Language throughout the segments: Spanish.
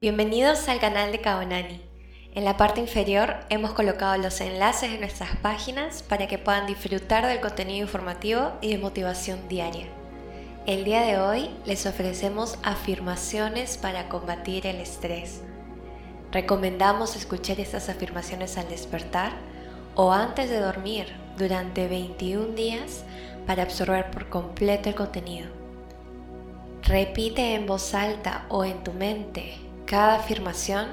Bienvenidos al canal de Kaonani. En la parte inferior hemos colocado los enlaces de nuestras páginas para que puedan disfrutar del contenido informativo y de motivación diaria. El día de hoy les ofrecemos afirmaciones para combatir el estrés. Recomendamos escuchar estas afirmaciones al despertar o antes de dormir durante 21 días para absorber por completo el contenido. Repite en voz alta o en tu mente cada afirmación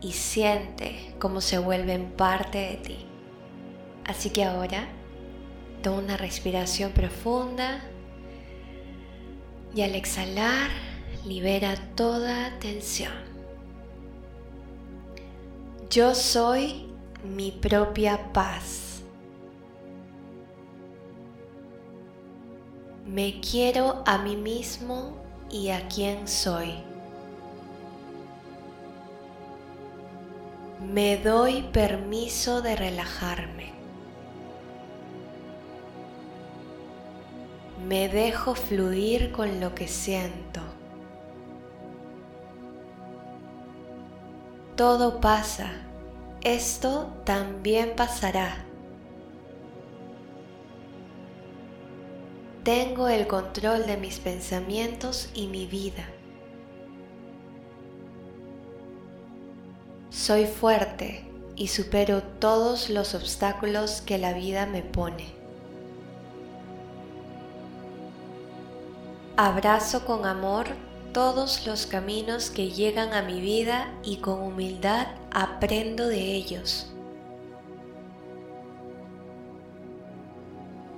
y siente cómo se vuelven parte de ti. Así que ahora toma una respiración profunda y al exhalar libera toda tensión. Yo soy mi propia paz. Me quiero a mí mismo y a quien soy. Me doy permiso de relajarme. Me dejo fluir con lo que siento. Todo pasa. Esto también pasará. Tengo el control de mis pensamientos y mi vida. Soy fuerte y supero todos los obstáculos que la vida me pone. Abrazo con amor todos los caminos que llegan a mi vida y con humildad aprendo de ellos.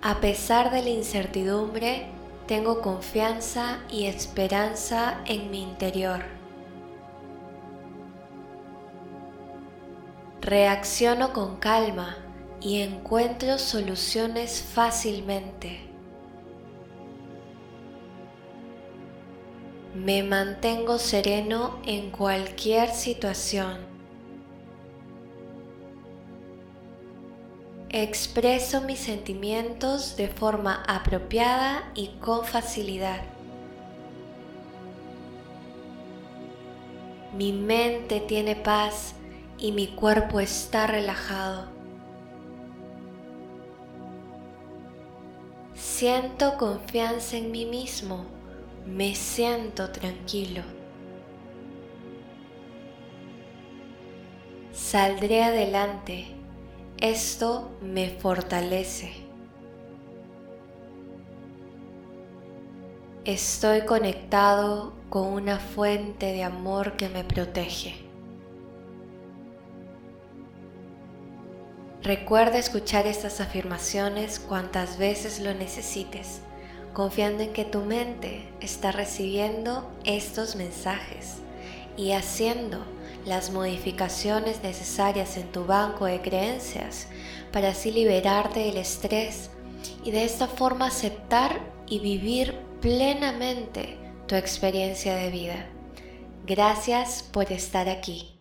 A pesar de la incertidumbre, tengo confianza y esperanza en mi interior. Reacciono con calma y encuentro soluciones fácilmente. Me mantengo sereno en cualquier situación. Expreso mis sentimientos de forma apropiada y con facilidad. Mi mente tiene paz y mi cuerpo está relajado. Siento confianza en mí mismo, me siento tranquilo. Saldré adelante, esto me fortalece. Estoy conectado con una fuente de amor que me protege. Recuerda escuchar estas afirmaciones cuantas veces lo necesites, confiando en que tu mente está recibiendo estos mensajes y haciendo las modificaciones necesarias en tu banco de creencias para así liberarte del estrés y de esta forma aceptar y vivir plenamente tu experiencia de vida. Gracias por estar aquí.